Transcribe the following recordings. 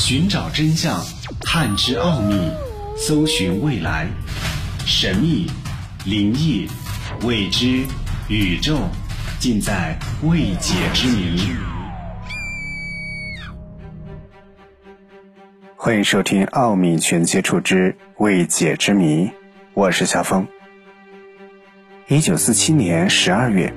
寻找真相，探知奥秘，搜寻未来，神秘、灵异、未知、宇宙，尽在未解之谜。欢迎收听《奥秘全接触之未解之谜》，我是小峰。一九四七年十二月，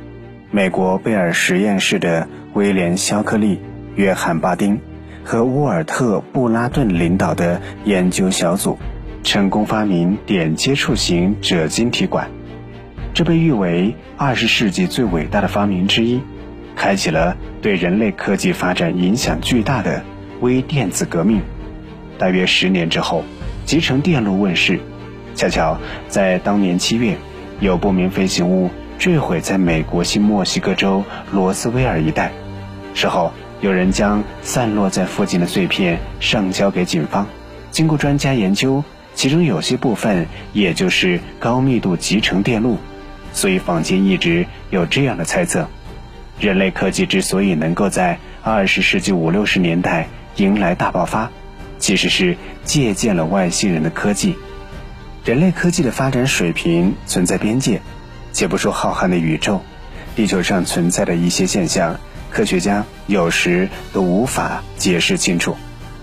美国贝尔实验室的威廉·肖克利、约翰·巴丁。和沃尔特·布拉顿领导的研究小组成功发明点接触型锗晶体管，这被誉为二十世纪最伟大的发明之一，开启了对人类科技发展影响巨大的微电子革命。大约十年之后，集成电路问世。恰巧在当年七月，有不明飞行物坠毁在美国新墨西哥州罗斯威尔一带，事后。有人将散落在附近的碎片上交给警方，经过专家研究，其中有些部分也就是高密度集成电路，所以坊间一直有这样的猜测：人类科技之所以能够在二十世纪五六十年代迎来大爆发，其实是借鉴了外星人的科技。人类科技的发展水平存在边界，且不说浩瀚的宇宙，地球上存在的一些现象。科学家有时都无法解释清楚。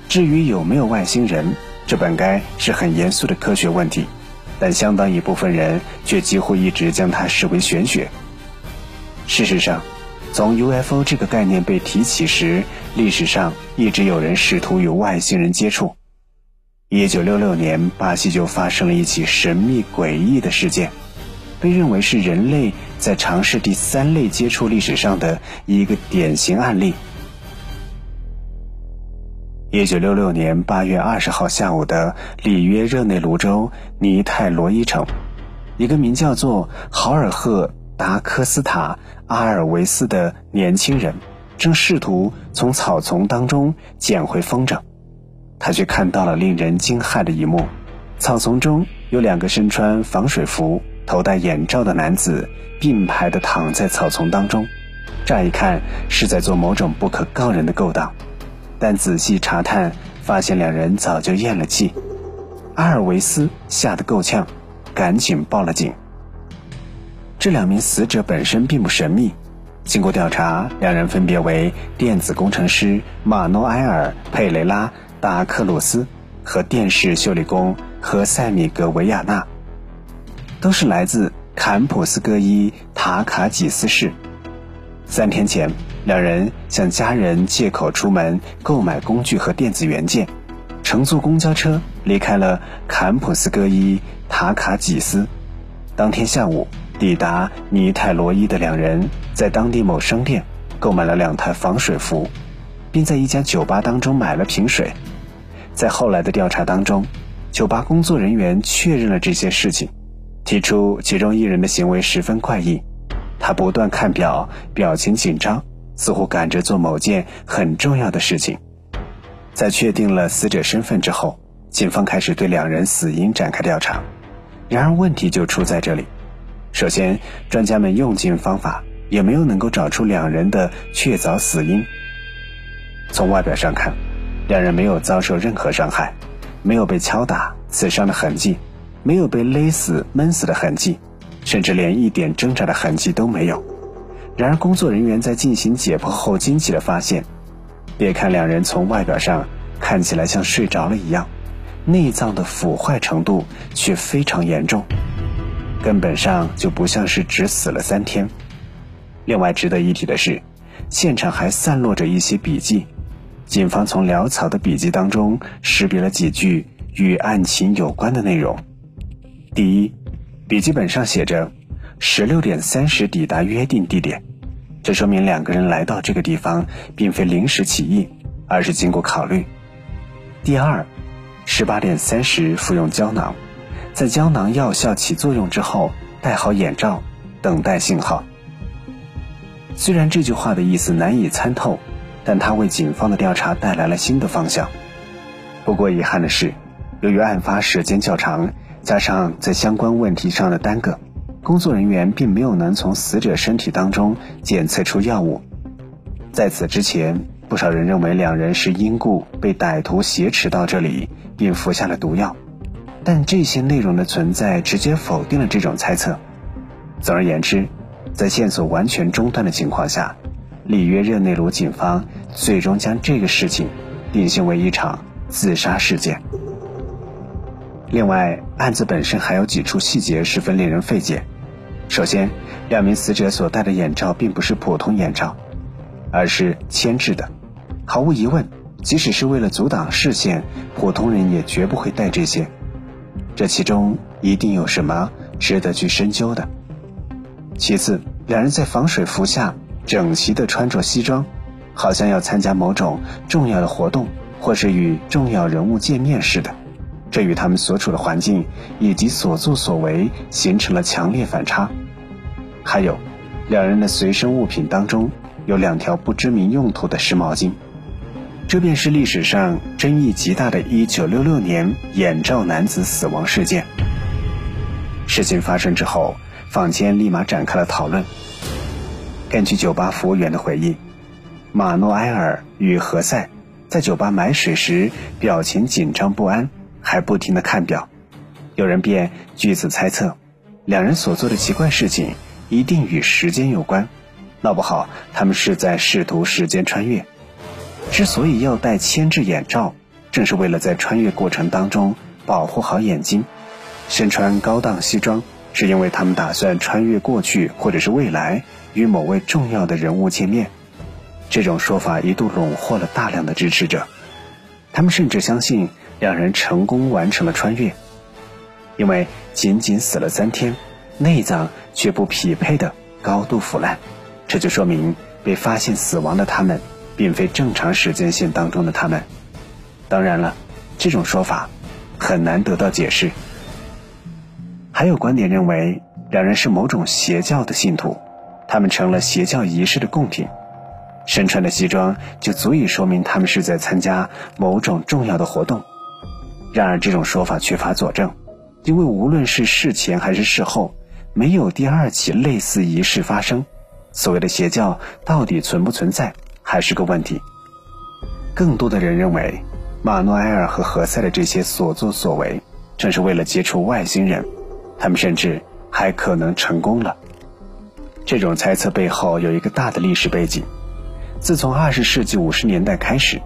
至于有没有外星人，这本该是很严肃的科学问题，但相当一部分人却几乎一直将它视为玄学。事实上，从 UFO 这个概念被提起时，历史上一直有人试图与外星人接触。一九六六年，巴西就发生了一起神秘诡异的事件。被认为是人类在尝试第三类接触历史上的一个典型案例。一九六六年八月二十号下午的里约热内卢州尼泰罗伊城，一个名叫做豪尔赫·达科斯塔·阿尔维斯的年轻人，正试图从草丛当中捡回风筝，他却看到了令人惊骇的一幕：草丛中有两个身穿防水服。头戴眼罩的男子并排地躺在草丛当中，乍一看是在做某种不可告人的勾当，但仔细查探发现两人早就咽了气。阿尔维斯吓得够呛，赶紧报了警。这两名死者本身并不神秘，经过调查，两人分别为电子工程师马诺埃尔·佩雷拉·达克鲁斯和电视修理工何塞米格维亚纳。都是来自坎普斯戈伊塔卡几斯市。三天前，两人向家人借口出门购买工具和电子元件，乘坐公交车离开了坎普斯戈伊塔卡几斯。当天下午抵达尼泰罗伊的两人，在当地某商店购买了两台防水服，并在一家酒吧当中买了瓶水。在后来的调查当中，酒吧工作人员确认了这些事情。提出其中一人的行为十分怪异，他不断看表，表情紧张，似乎赶着做某件很重要的事情。在确定了死者身份之后，警方开始对两人死因展开调查。然而问题就出在这里：首先，专家们用尽方法，也没有能够找出两人的确凿死因。从外表上看，两人没有遭受任何伤害，没有被敲打、刺伤的痕迹。没有被勒死、闷死的痕迹，甚至连一点挣扎的痕迹都没有。然而，工作人员在进行解剖后惊奇地发现，别看两人从外表上看起来像睡着了一样，内脏的腐坏程度却非常严重，根本上就不像是只死了三天。另外值得一提的是，现场还散落着一些笔记，警方从潦草的笔记当中识别了几句与案情有关的内容。第一，笔记本上写着十六点三十抵达约定地点，这说明两个人来到这个地方并非临时起意，而是经过考虑。第二，十八点三十服用胶囊，在胶囊药效起作用之后，戴好眼罩，等待信号。虽然这句话的意思难以参透，但它为警方的调查带来了新的方向。不过遗憾的是，由于案发时间较长。加上在相关问题上的耽搁，工作人员并没有能从死者身体当中检测出药物。在此之前，不少人认为两人是因故被歹徒挟持到这里，并服下了毒药，但这些内容的存在直接否定了这种猜测。总而言之，在线索完全中断的情况下，里约热内卢警方最终将这个事情定性为一场自杀事件。另外，案子本身还有几处细节十分令人费解。首先，两名死者所戴的眼罩并不是普通眼罩，而是铅制的。毫无疑问，即使是为了阻挡视线，普通人也绝不会戴这些。这其中一定有什么值得去深究的。其次，两人在防水服下整齐地穿着西装，好像要参加某种重要的活动，或是与重要人物见面似的。这与他们所处的环境以及所作所为形成了强烈反差。还有，两人的随身物品当中有两条不知名用途的湿毛巾，这便是历史上争议极大的1966年眼罩男子死亡事件。事情发生之后，坊间立马展开了讨论。根据酒吧服务员的回忆，马诺埃尔与何塞在酒吧买水时表情紧张不安。还不停地看表，有人便据此猜测，两人所做的奇怪事情一定与时间有关，闹不好他们是在试图时间穿越。之所以要戴铅制眼罩，正是为了在穿越过程当中保护好眼睛。身穿高档西装，是因为他们打算穿越过去或者是未来，与某位重要的人物见面。这种说法一度笼获了大量的支持者，他们甚至相信。两人成功完成了穿越，因为仅仅死了三天，内脏却不匹配的高度腐烂，这就说明被发现死亡的他们，并非正常时间线当中的他们。当然了，这种说法很难得到解释。还有观点认为，两人是某种邪教的信徒，他们成了邪教仪式的贡品。身穿的西装就足以说明他们是在参加某种重要的活动。然而，这种说法缺乏佐证，因为无论是事前还是事后，没有第二起类似仪式发生。所谓的邪教到底存不存在，还是个问题。更多的人认为，马诺埃尔和何塞的这些所作所为，正是为了接触外星人，他们甚至还可能成功了。这种猜测背后有一个大的历史背景：自从二十世纪五十年代开始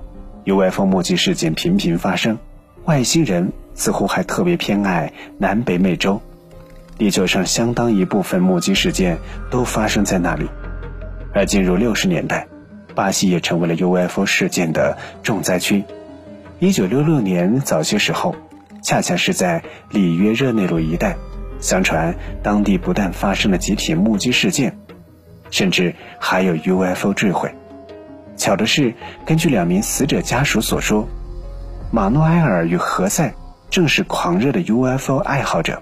，UFO 目击事件频频发生。外星人似乎还特别偏爱南北美洲，地球上相当一部分目击事件都发生在那里。而进入六十年代，巴西也成为了 UFO 事件的重灾区。一九六六年早些时候，恰恰是在里约热内卢一带，相传当地不但发生了集体目击事件，甚至还有 UFO 坠毁。巧的是，根据两名死者家属所说。马诺埃尔与何塞正是狂热的 UFO 爱好者，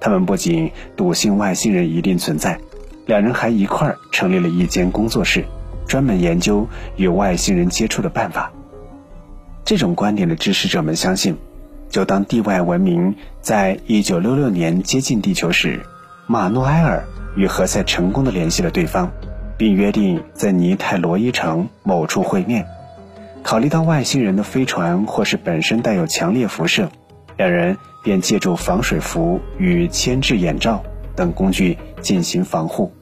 他们不仅笃信外星人一定存在，两人还一块儿成立了一间工作室，专门研究与外星人接触的办法。这种观点的支持者们相信，就当地外文明在一九六六年接近地球时，马诺埃尔与何塞成功的联系了对方，并约定在尼泰罗伊城某处会面。考虑到外星人的飞船或是本身带有强烈辐射，两人便借助防水服与铅制眼罩等工具进行防护。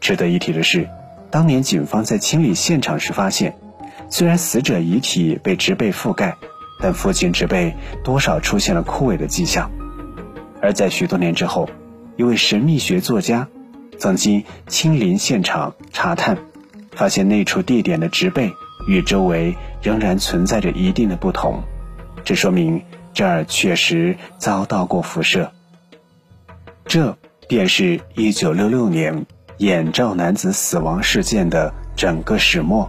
值得一提的是，当年警方在清理现场时发现，虽然死者遗体被植被覆盖，但附近植被多少出现了枯萎的迹象。而在许多年之后，一位神秘学作家曾经亲临现场查探，发现那处地点的植被。与周围仍然存在着一定的不同，这说明这儿确实遭到过辐射。这便是一九六六年眼罩男子死亡事件的整个始末。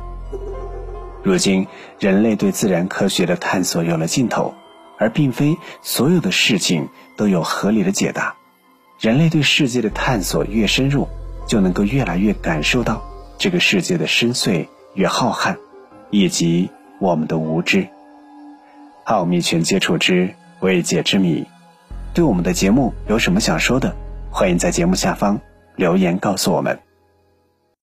如今，人类对自然科学的探索有了尽头，而并非所有的事情都有合理的解答。人类对世界的探索越深入，就能够越来越感受到这个世界的深邃与浩瀚。以及我们的无知，奥秘全接触之未解之谜，对我们的节目有什么想说的？欢迎在节目下方留言告诉我们。